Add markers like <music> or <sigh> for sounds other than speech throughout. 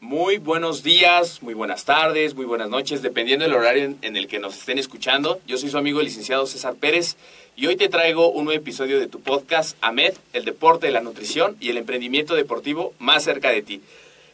Muy buenos días, muy buenas tardes, muy buenas noches, dependiendo del horario en, en, el que nos estén escuchando. Yo soy su amigo el licenciado César Pérez y hoy te traigo un nuevo episodio de tu podcast AMED, el deporte, la nutrición y el emprendimiento deportivo más cerca de ti.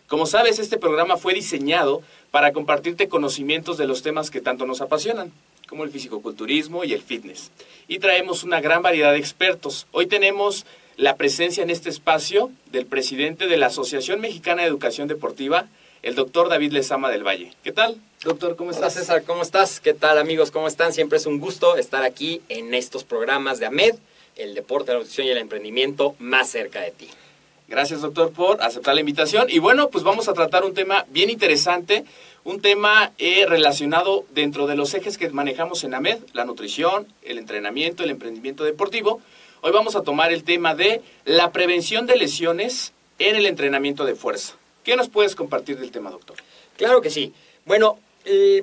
Como sabes, este programa fue diseñado para compartirte conocimientos de los temas que tanto nos apasionan, como el fisicoculturismo y el fitness. Y traemos una gran variedad de expertos. Hoy tenemos la presencia en este espacio del presidente de la Asociación Mexicana de Educación Deportiva, el doctor David Lezama del Valle. ¿Qué tal? Doctor, ¿cómo estás? Hola César, ¿cómo estás? ¿Qué tal amigos? ¿Cómo están? Siempre es un gusto estar aquí en estos programas de AMED, el deporte, la nutrición y el emprendimiento más cerca de ti. Gracias, doctor, por aceptar la invitación. Y bueno, pues vamos a tratar un tema bien interesante, un tema eh, relacionado dentro de los ejes que manejamos en AMED, la nutrición, el entrenamiento, el emprendimiento deportivo. Hoy vamos a tomar el tema de la prevención de lesiones en el entrenamiento de fuerza. ¿Qué nos puedes compartir del tema, doctor? Claro que sí. Bueno,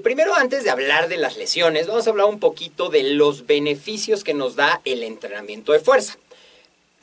primero antes de hablar de las lesiones, vamos a hablar un poquito de los beneficios que nos da el entrenamiento de fuerza.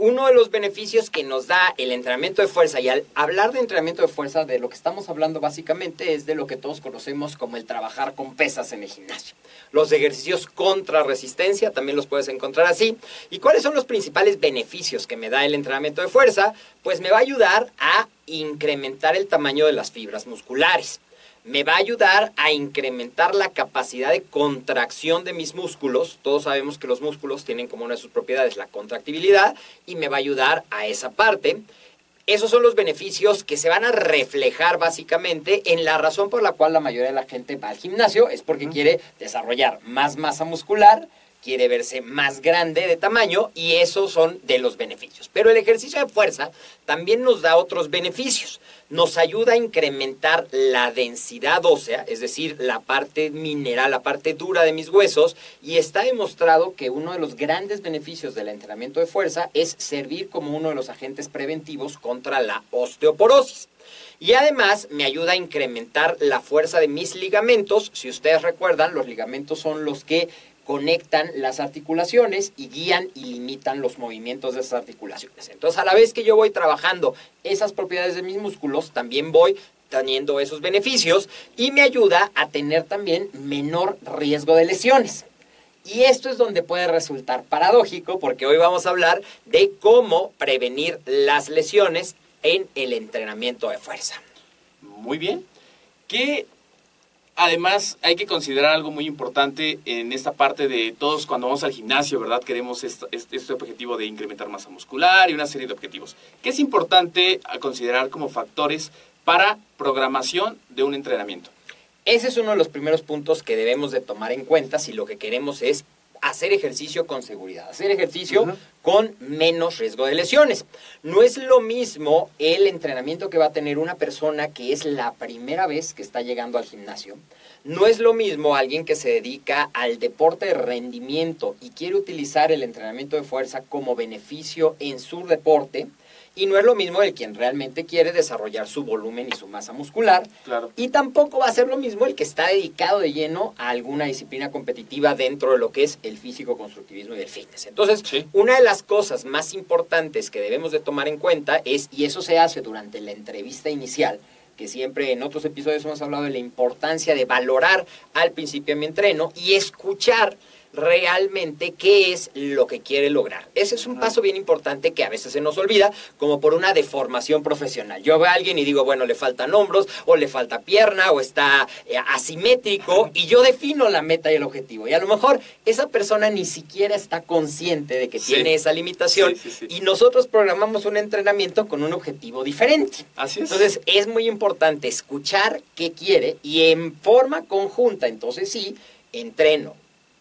Uno de los beneficios que nos da el entrenamiento de fuerza, y al hablar de entrenamiento de fuerza, de lo que estamos hablando básicamente es de lo que todos conocemos como el trabajar con pesas en el gimnasio. Los ejercicios contra resistencia también los puedes encontrar así. ¿Y cuáles son los principales beneficios que me da el entrenamiento de fuerza? Pues me va a ayudar a incrementar el tamaño de las fibras musculares me va a ayudar a incrementar la capacidad de contracción de mis músculos. Todos sabemos que los músculos tienen como una de sus propiedades la contractibilidad y me va a ayudar a esa parte. Esos son los beneficios que se van a reflejar básicamente en la razón por la cual la mayoría de la gente va al gimnasio, es porque quiere desarrollar más masa muscular, quiere verse más grande de tamaño y esos son de los beneficios. Pero el ejercicio de fuerza también nos da otros beneficios. Nos ayuda a incrementar la densidad ósea, es decir, la parte mineral, la parte dura de mis huesos y está demostrado que uno de los grandes beneficios del entrenamiento de fuerza es servir como uno de los agentes preventivos contra la osteoporosis. Y además me ayuda a incrementar la fuerza de mis ligamentos. Si ustedes recuerdan, los ligamentos son los que conectan las articulaciones y guían y limitan los movimientos de esas articulaciones. Entonces, a la vez que yo voy trabajando esas propiedades de mis músculos, también voy teniendo esos beneficios y me ayuda a tener también menor riesgo de lesiones. Y esto es donde puede resultar paradójico porque hoy vamos a hablar de cómo prevenir las lesiones en el entrenamiento de fuerza. Muy bien. ¿Qué Además, hay que considerar algo muy importante en esta parte de todos cuando vamos al gimnasio, ¿verdad? Queremos este, objetivo de incrementar masa muscular y una serie de objetivos. ¿Qué es importante considerar como factores para programación de un entrenamiento? Ese es uno de los primeros puntos que debemos de tomar en cuenta si lo que queremos es hacer ejercicio con seguridad, hacer ejercicio con menos riesgo de lesiones. No es lo mismo el entrenamiento que va a tener una persona que es la primera vez que está llegando al gimnasio. No es lo mismo alguien que se dedica al deporte de rendimiento y quiere utilizar el entrenamiento de fuerza como beneficio en su deporte y no es lo mismo el quien realmente quiere desarrollar su volumen y su masa muscular. Claro. Y tampoco va a ser lo mismo el que está dedicado de lleno a alguna disciplina competitiva dentro de lo que es el físico-constructivismo y el fitness. Entonces, Sí. una de las cosas más importantes que debemos de tomar en cuenta es, y eso se hace durante la entrevista inicial, que siempre en otros episodios hemos hablado de la importancia de valorar al principio de mi entreno y escuchar realmente qué es lo que quiere lograr. Ese es un paso bien importante que a veces se nos olvida, como por una deformación profesional. Yo veo a alguien y digo, bueno, le faltan hombros, o le falta pierna, o está eh, asimétrico, y yo defino la meta y el objetivo. Y a lo mejor esa persona ni siquiera está consciente de que Sí. tiene esa limitación, Sí, sí, sí. y nosotros programamos un entrenamiento con un objetivo diferente. Así es. Entonces es muy importante escuchar qué quiere y en forma conjunta, entonces sí, entreno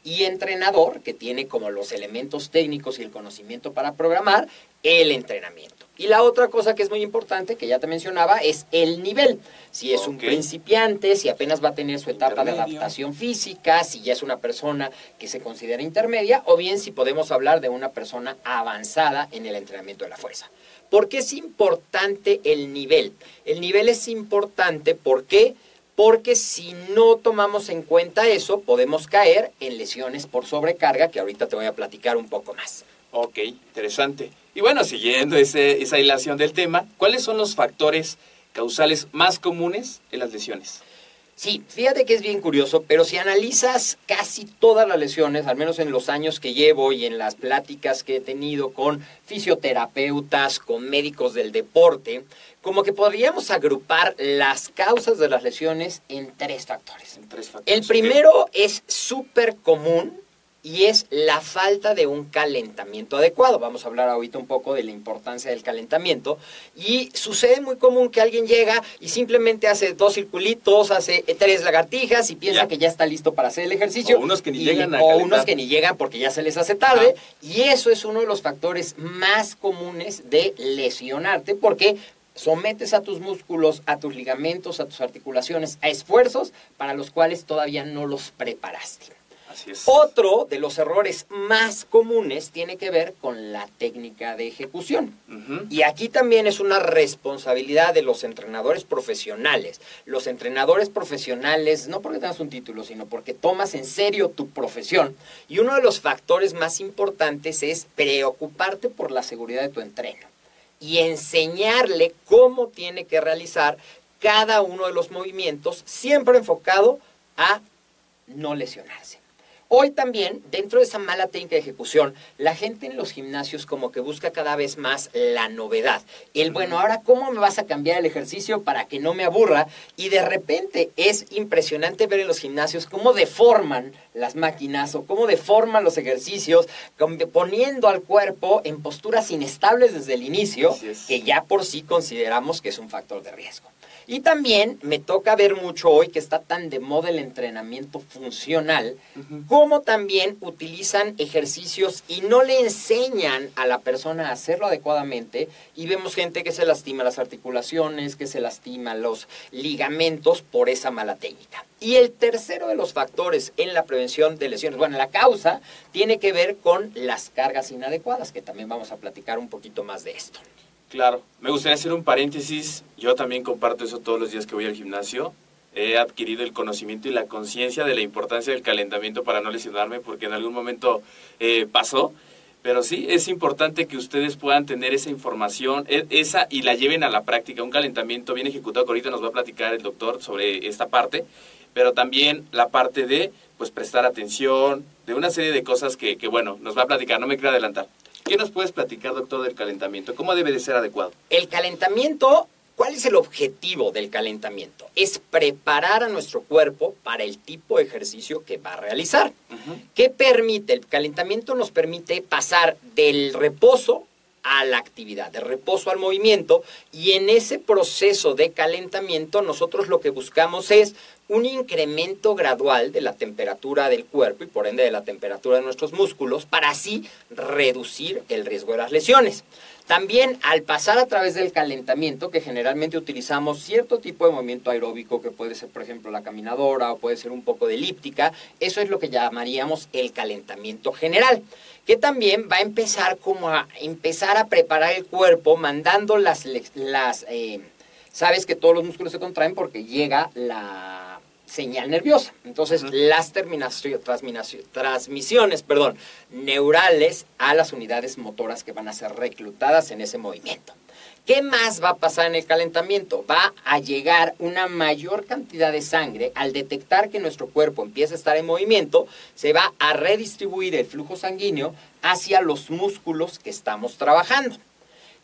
y entrenador, que tiene como los elementos técnicos y el conocimiento para programar, el entrenamiento. Y la otra cosa que es muy importante, que ya te mencionaba, es el nivel. Si es un principiante, si apenas va a tener su etapa de adaptación física, si ya es una persona que se considera intermedia, o bien si podemos hablar de una persona avanzada en el entrenamiento de la fuerza. ¿Por qué es importante el nivel? El nivel es importante ¿por qué? Porque si no tomamos en cuenta eso, podemos caer en lesiones por sobrecarga, que ahorita te voy a platicar un poco más. Ok, interesante. Y bueno, siguiendo ese- esa hilación del tema, ¿cuáles son los factores causales más comunes en las lesiones? Sí, fíjate que es bien curioso, pero si analizas casi todas las lesiones, al menos en los años que llevo y en las pláticas que he tenido con fisioterapeutas, con médicos del deporte, como que podríamos agrupar las causas de las lesiones en tres factores. En tres factores. El primero es súper común y es la falta de un calentamiento adecuado. Vamos a hablar ahorita un poco de la importancia del calentamiento. Y sucede muy común que alguien llega y simplemente hace dos circulitos, hace tres lagartijas y piensa Ya. que ya está listo para hacer el ejercicio. O unos que ni Y- llegan a O calentar. unos que ni llegan porque ya se les hace tarde. Y eso es uno de los factores más comunes de lesionarte porque sometes a tus músculos, a tus ligamentos, a tus articulaciones, a esfuerzos para los cuales todavía no los preparaste. Así es. Otro de los errores más comunes tiene que ver con la técnica de ejecución. Y aquí también es una responsabilidad de los entrenadores profesionales. Los entrenadores profesionales, no porque tengas un título, sino porque tomas en serio tu profesión. Y uno de los factores más importantes es preocuparte por la seguridad de tu entreno y enseñarle cómo tiene que realizar cada uno de los movimientos, siempre enfocado a no lesionarse. Hoy también, dentro de esa mala técnica de ejecución, la gente en los gimnasios como que busca cada vez más la novedad. El, bueno, ahora, ¿cómo me vas a cambiar el ejercicio para que no me aburra? Y de repente es impresionante ver en los gimnasios cómo deforman las máquinas o cómo deforman los ejercicios, poniendo al cuerpo en posturas inestables desde el inicio, es. que ya por sí consideramos que es un factor de riesgo. Y también me toca ver mucho hoy que está tan de moda el entrenamiento funcional, cómo también utilizan ejercicios y no le enseñan a la persona a hacerlo adecuadamente. Y vemos gente que se lastima las articulaciones, que se lastima los ligamentos por esa mala técnica. Y el tercero de los factores en la prevención de lesiones, bueno, la causa tiene que ver con las cargas inadecuadas, que también vamos a platicar un poquito más de esto. Claro, me gustaría hacer un paréntesis. Yo también comparto eso todos los días que voy al gimnasio. He adquirido el conocimiento y la conciencia de la importancia del calentamiento para no lesionarme, porque en algún momento eh, pasó. Pero sí, es importante que ustedes puedan tener esa información, e- esa y la lleven a la práctica. Un calentamiento bien ejecutado, que ahorita nos va a platicar el doctor sobre esta parte, pero también la parte de pues prestar atención, de una serie de cosas que, que bueno, nos va a platicar. No me quiero adelantar. ¿Qué nos puedes platicar, doctor, del calentamiento? ¿Cómo debe de ser adecuado? El calentamiento, ¿cuál es el objetivo del calentamiento? Es preparar a nuestro cuerpo para el tipo de ejercicio que va a realizar. ¿Qué permite? El calentamiento nos permite pasar del reposo a la actividad, del reposo al movimiento, y en ese proceso de calentamiento nosotros lo que buscamos es un incremento gradual de la temperatura del cuerpo y por ende de la temperatura de nuestros músculos para así reducir el riesgo de las lesiones. También al pasar a través del calentamiento, que generalmente utilizamos cierto tipo de movimiento aeróbico, que puede ser por ejemplo la caminadora o puede ser un poco de elíptica, eso es lo que llamaríamos el calentamiento general, que también va a empezar como a empezar a preparar el cuerpo mandando las, las eh, sabes que todos los músculos se contraen porque llega la señal nerviosa. Entonces, las transmisiones perdón, neurales a las unidades motoras que van a ser reclutadas en ese movimiento. ¿Qué más va a pasar en el calentamiento? Va a llegar una mayor cantidad de sangre. Al detectar que nuestro cuerpo empieza a estar en movimiento, se va a redistribuir el flujo sanguíneo hacia los músculos que estamos trabajando.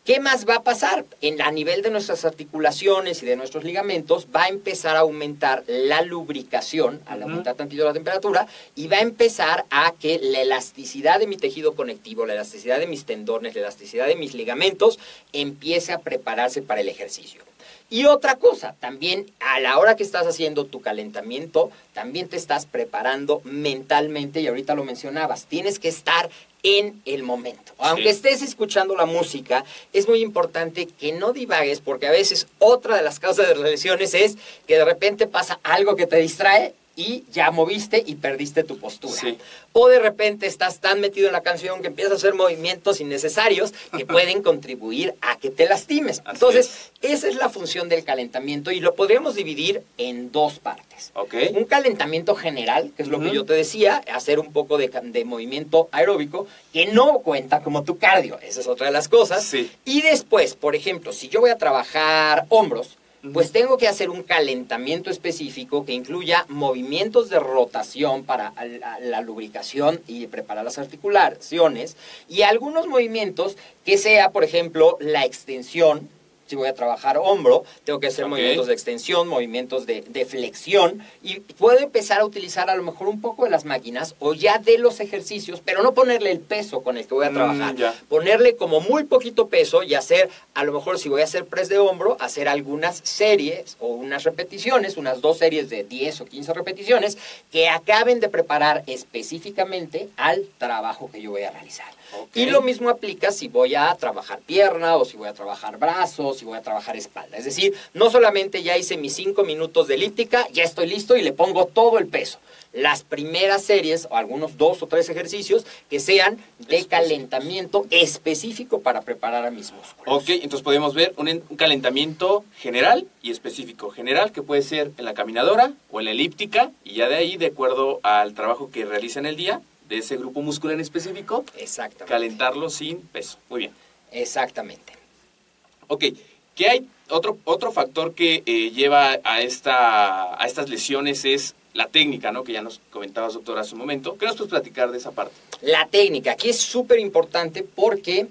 ¿Qué más va a pasar? En, a nivel de nuestras articulaciones y de nuestros ligamentos va a empezar a aumentar la lubricación, al aumentar tantito la temperatura, y va a empezar a que la elasticidad de mi tejido conectivo, la elasticidad de mis tendones, la elasticidad de mis ligamentos empiece a prepararse para el ejercicio. Y otra cosa, también a la hora que estás haciendo tu calentamiento, también te estás preparando mentalmente, y ahorita lo mencionabas, tienes que estar en el momento. Aunque estés escuchando la música, es muy importante que no divagues, porque a veces otra de las causas de las lesiones es que de repente pasa algo que te distrae y ya moviste y perdiste tu postura. O de repente estás tan metido en la canción que empiezas a hacer movimientos innecesarios que pueden contribuir a que te lastimes. Entonces, esa es la función del calentamiento y lo podríamos dividir en dos partes. Un calentamiento general, que es lo que yo te decía, hacer un poco de, de, movimiento aeróbico, que no cuenta como tu cardio, esa es otra de las cosas. Y después, por ejemplo, si yo voy a trabajar hombros, pues tengo que hacer un calentamiento específico que incluya movimientos de rotación para la, lubricación y preparar las articulaciones y algunos movimientos que sea, por ejemplo, la extensión si voy a trabajar hombro, tengo que hacer movimientos de extensión, movimientos de, flexión y puedo empezar a utilizar a lo mejor un poco de las máquinas o ya de los ejercicios, pero no ponerle el peso con el que voy a mm, trabajar. ponerle como muy poquito peso y hacer, a lo mejor si voy a hacer press de hombro, hacer algunas series o unas repeticiones, unas dos series de 10 o 15 repeticiones que acaben de preparar específicamente al trabajo que yo voy a realizar. Y lo mismo aplica si voy a trabajar pierna o si voy a trabajar brazos, si voy a trabajar espalda. Es decir, no solamente ya hice mis cinco minutos de elíptica, ya estoy listo y le pongo todo el peso. Las primeras series, o algunos dos o tres ejercicios, que sean de calentamiento específico para preparar a mis músculos. Ok, entonces podemos ver un, un calentamiento general y específico. General que puede ser en la caminadora o en la elíptica, y ya de ahí, de acuerdo al trabajo que realiza en el día, de ese grupo muscular en específico. Exactamente. Calentarlo sin peso. Muy bien. Exactamente. Ok, ¿qué hay? Otro, otro factor que eh, lleva a, esta, a estas lesiones es la técnica, ¿no? Que ya nos comentabas, doctor, hace un momento. ¿Qué nos puedes platicar de esa parte? La técnica, aquí es súper importante porque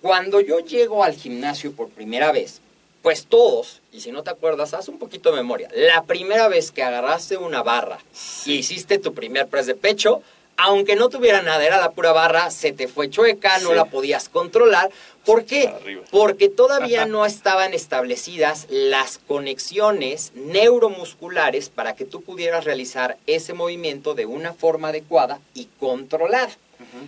cuando yo llego al gimnasio por primera vez, pues todos, y si no te acuerdas, haz un poquito de memoria. La primera vez que agarraste una barra y hiciste tu primer press de pecho, aunque no tuviera nada, era la pura barra, se te fue chueca, no la podías controlar. ¿Por qué? Porque todavía <laughs> no estaban establecidas las conexiones neuromusculares para que tú pudieras realizar ese movimiento de una forma adecuada y controlada.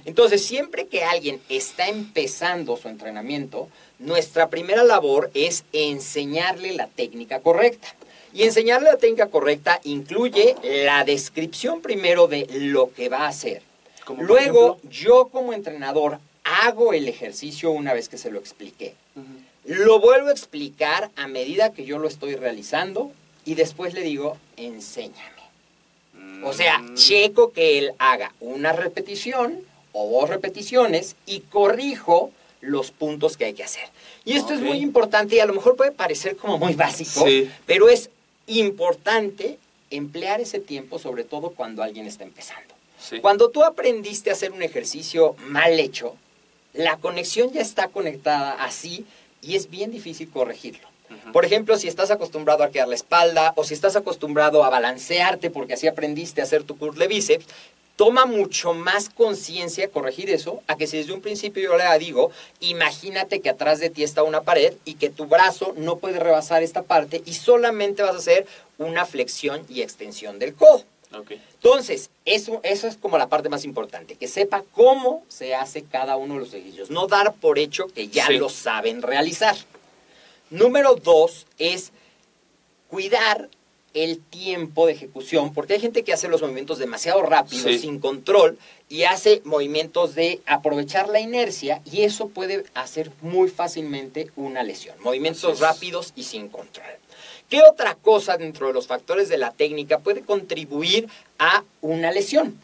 Entonces, siempre que alguien está empezando su entrenamiento, nuestra primera labor es enseñarle la técnica correcta. Y enseñarle la técnica correcta incluye la descripción primero de lo que va a hacer. Luego, yo como entrenador hago el ejercicio una vez que se lo expliqué. Lo vuelvo a explicar a medida que yo lo estoy realizando y después le digo, enséñame. O sea, mm. checo que él haga una repetición o dos repeticiones y corrijo los puntos que hay que hacer. Y esto es muy importante y a lo mejor puede parecer como muy básico, pero es importante emplear ese tiempo, sobre todo cuando alguien está empezando. Cuando tú aprendiste a hacer un ejercicio mal hecho, la conexión ya está conectada así y es bien difícil corregirlo. Por ejemplo, si estás acostumbrado a arquear la espalda o si estás acostumbrado a balancearte porque así aprendiste a hacer tu curl de bíceps, toma mucho más conciencia corregir eso a que si desde un principio yo le digo, imagínate que atrás de ti está una pared y que tu brazo no puede rebasar esta parte y solamente vas a hacer una flexión y extensión del codo. Entonces, eso, eso es como la parte más importante, que sepa cómo se hace cada uno de los ejercicios, no dar por hecho que ya Sí. lo saben realizar. Número dos es cuidar el tiempo de ejecución, porque hay gente que hace los movimientos demasiado rápidos, Sí. sin control, y hace movimientos de aprovechar la inercia, y eso puede hacer muy fácilmente una lesión. Movimientos rápidos y sin control. ¿Qué otra cosa dentro de los factores de la técnica puede contribuir a una lesión?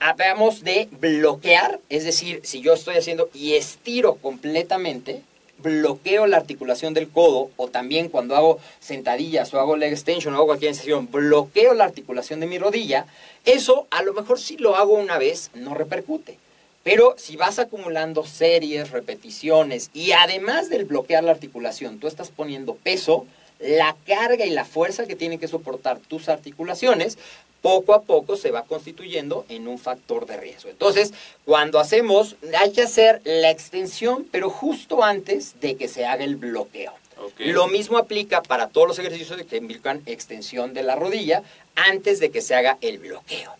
Hablamos de bloquear, es decir, si yo estoy haciendo y estiro completamente, bloqueo la articulación del codo, o también cuando hago sentadillas o hago leg extension o hago cualquier sesión, bloqueo la articulación de mi rodilla, eso a lo mejor si lo hago una vez no repercute. Pero si vas acumulando series, repeticiones y además del bloquear la articulación, tú estás poniendo peso, la carga y la fuerza que tienen que soportar tus articulaciones, poco a poco se va constituyendo en un factor de riesgo. Entonces, cuando hacemos, hay que hacer la extensión, pero justo antes de que se haga el bloqueo. Lo mismo aplica para todos los ejercicios que implican extensión de la rodilla antes de que se haga el bloqueo.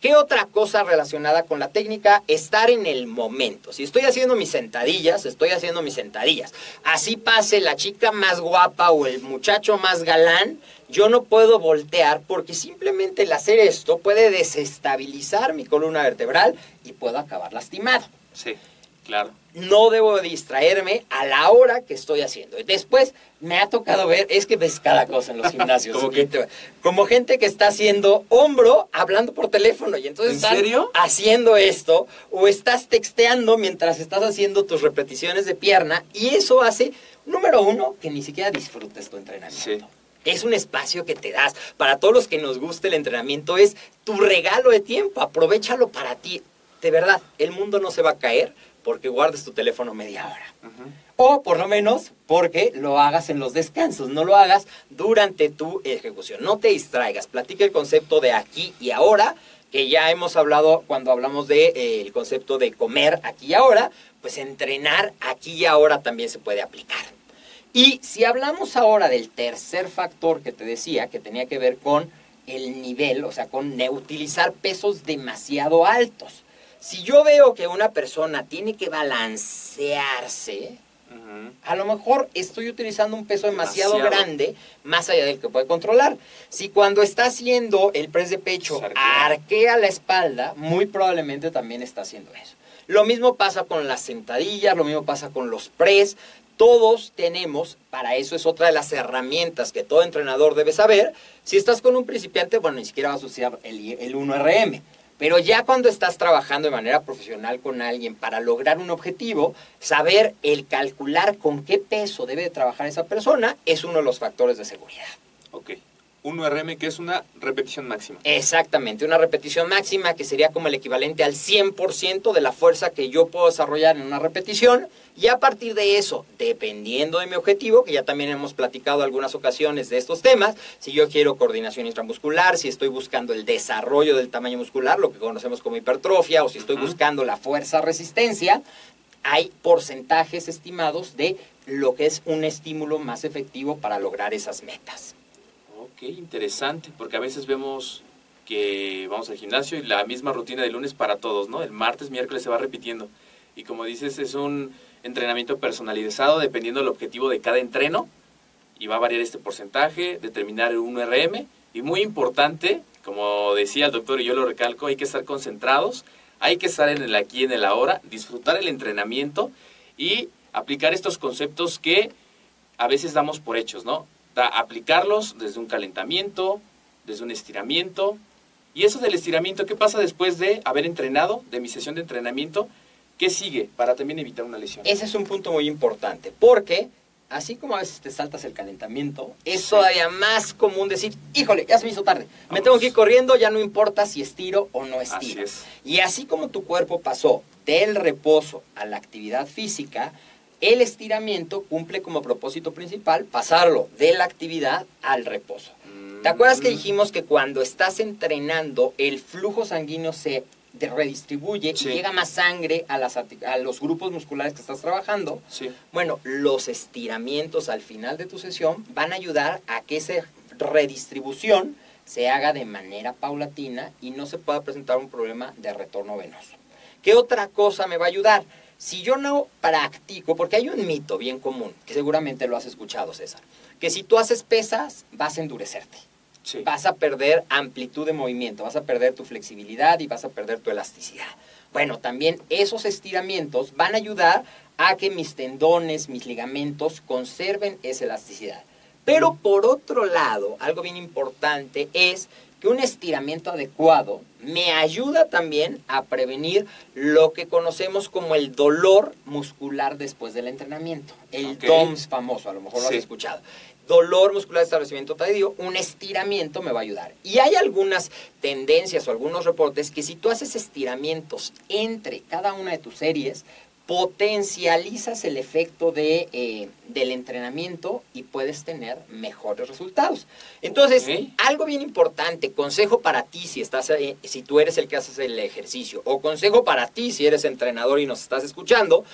¿Qué otra cosa relacionada con la técnica? Estar en el momento. Si estoy haciendo mis sentadillas, estoy haciendo mis sentadillas. Así pase la chica más guapa o el muchacho más galán, yo no puedo voltear porque simplemente el hacer esto puede desestabilizar mi columna vertebral y puedo acabar lastimado Sí, claro. no debo distraerme a la hora que estoy haciendo. Después me ha tocado ver, es que ves cada cosa en los gimnasios. <laughs> ¿Cómo qué? Como gente que está haciendo hombro hablando por teléfono y entonces ¿En están serio? haciendo esto o estás texteando mientras estás haciendo tus repeticiones de pierna y eso hace, número uno, que ni siquiera disfrutes tu entrenamiento. Sí. Es un espacio que te das. Para todos los que nos gusta el entrenamiento, es tu regalo de tiempo. Aprovechalo para ti. De verdad, el mundo no se va a caer porque guardes tu teléfono media hora. O por lo menos porque lo hagas en los descansos, no lo hagas durante tu ejecución. No te distraigas. Platica el concepto de aquí y ahora, que ya hemos hablado cuando hablamos del de, eh, el concepto de comer aquí y ahora, pues entrenar aquí y ahora también se puede aplicar. Y si hablamos ahora del tercer factor que te decía, que tenía que ver con el nivel, o sea, con utilizar pesos demasiado altos. Si yo veo que una persona tiene que balancearse, a lo mejor estoy utilizando un peso demasiado, Demasiado. grande, más allá del que puede controlar. Si cuando está haciendo el press de pecho arquea la espalda, muy probablemente también está haciendo eso. Lo mismo pasa con las sentadillas, lo mismo pasa con los press. Todos tenemos, para eso es otra de las herramientas que todo entrenador debe saber. Si estás con un principiante, bueno, ni siquiera vas a usar el, el 1RM. Pero ya cuando estás trabajando de manera profesional con alguien para lograr un objetivo, saber el calcular con qué peso debe de trabajar esa persona es uno de los factores de seguridad. Ok. 1RM que es una repetición máxima. Exactamente, una repetición máxima que sería como el equivalente al 100% de la fuerza que yo puedo desarrollar en una repetición. Y a partir de eso, dependiendo de mi objetivo, que ya también hemos platicado algunas ocasiones de estos temas, si yo quiero coordinación intramuscular, si estoy buscando el desarrollo del tamaño muscular, lo que conocemos como hipertrofia, o si estoy buscando la fuerza-resistencia, hay porcentajes estimados de lo que es un estímulo más efectivo para lograr esas metas. Ok, interesante, porque a veces vemos que vamos al gimnasio y la misma rutina de lunes para todos, ¿no? El martes, miércoles se va repitiendo. Y como dices, es un entrenamiento personalizado dependiendo del objetivo de cada entreno y va a variar este porcentaje, determinar el 1RM y muy importante, como decía el doctor y yo lo recalco, hay que estar concentrados, hay que estar en el aquí y en el ahora, disfrutar el entrenamiento y aplicar estos conceptos que a veces damos por hechos, ¿no? Aplicarlos desde un calentamiento, desde un estiramiento. Y eso del estiramiento, ¿qué pasa después de haber entrenado, de mi sesión de entrenamiento? ¿Qué sigue para también evitar una lesión? Ese es un punto muy importante, porque así como a veces te saltas el calentamiento, es Sí. todavía más común decir, híjole, ya se me hizo tarde, me tengo que ir corriendo, ya no importa si estiro o no Así estiro. es. Y así como tu cuerpo pasó del reposo a la actividad física, el estiramiento cumple como propósito principal pasarlo de la actividad al reposo. ¿Te acuerdas que Mm. dijimos que cuando estás entrenando el flujo sanguíneo se redistribuye Sí. y llega más sangre a, las, a los grupos musculares que estás trabajando? Sí. Bueno, los estiramientos al final de tu sesión van a ayudar a que esa redistribución se haga de manera paulatina y no se pueda presentar un problema de retorno venoso. ¿Qué otra cosa me va a ayudar? Si yo no practico, porque hay un mito bien común, que seguramente lo has escuchado, César, que si tú haces pesas, vas a endurecerte Sí. vas a perder amplitud de movimiento, vas a perder tu flexibilidad y vas a perder tu elasticidad. Bueno, también esos estiramientos van a ayudar a que mis tendones, mis ligamentos conserven esa elasticidad. Pero por otro lado, algo bien importante es que un estiramiento adecuado me ayuda también a prevenir lo que conocemos como el dolor muscular después del entrenamiento. El. DOMS famoso, a lo mejor lo has escuchado dolor muscular de establecimiento tardío, un estiramiento me va a ayudar. Y hay algunas tendencias o algunos reportes que si tú haces estiramientos entre cada una de tus series, potencializas el efecto de, eh, del entrenamiento y puedes tener mejores resultados. Entonces, algo bien importante, consejo para ti si estás eh, si tú eres el que haces el ejercicio o consejo para ti si eres entrenador y nos estás escuchando,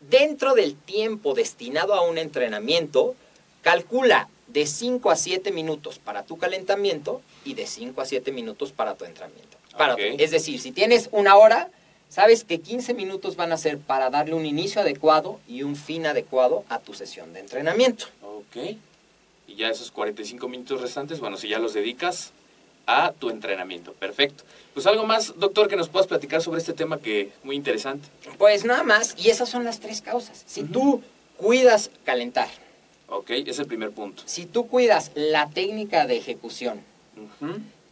dentro del tiempo destinado a un entrenamiento, calcula de 5 a 7 minutos para tu calentamiento y de 5 a 7 minutos para tu entrenamiento. Para tu- es decir, si tienes una hora, sabes que 15 minutos van a ser para darle un inicio adecuado y un fin adecuado a tu sesión de entrenamiento. Ok. Y ya esos 45 minutos restantes, bueno, si ya los dedicas a tu entrenamiento. Perfecto. Pues algo más, doctor, que nos puedas platicar sobre este tema que es muy interesante. Pues nada más, y esas son las tres causas. Si tú cuidas calentar, Ok, es el primer punto. si tú cuidas la técnica de ejecución.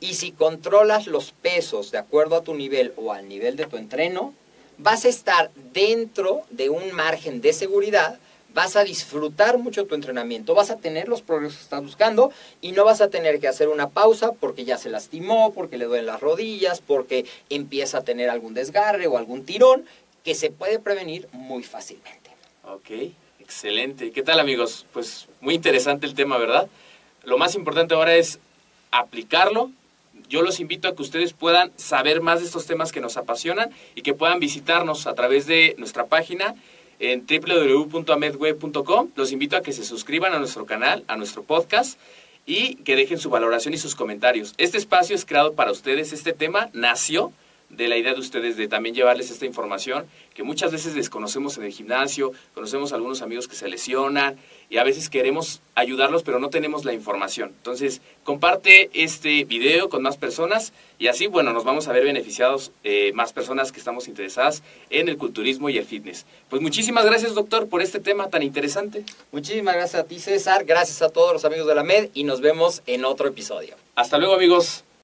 Y si controlas los pesos de acuerdo a tu nivel o al nivel de tu entreno, vas a estar dentro de un margen de seguridad, vas a disfrutar mucho tu entrenamiento, vas a tener los progresos que estás buscando y no vas a tener que hacer una pausa porque ya se lastimó, porque le duelen las rodillas, porque empieza a tener algún desgarre o algún tirón que se puede prevenir muy fácilmente. Ok, excelente. ¿Qué tal amigos? Pues muy interesante el tema, ¿verdad? Lo más importante ahora es aplicarlo. Yo los invito a que ustedes puedan saber más de estos temas que nos apasionan y que puedan visitarnos a través de nuestra página en www.amedweb.com. Los invito a que se suscriban a nuestro canal, a nuestro podcast y que dejen su valoración y sus comentarios. Este espacio es creado para ustedes. Este tema nació de la idea de ustedes de también llevarles esta información que muchas veces desconocemos en el gimnasio, conocemos a algunos amigos que se lesionan y a veces queremos ayudarlos pero no tenemos la información. Entonces, comparte este video con más personas y así, bueno, nos vamos a ver beneficiados eh, más personas que estamos interesadas en el culturismo y el fitness. Pues muchísimas gracias, doctor, por este tema tan interesante. Muchísimas gracias a ti, César, gracias a todos los amigos de la MED y nos vemos en otro episodio. Hasta luego, amigos.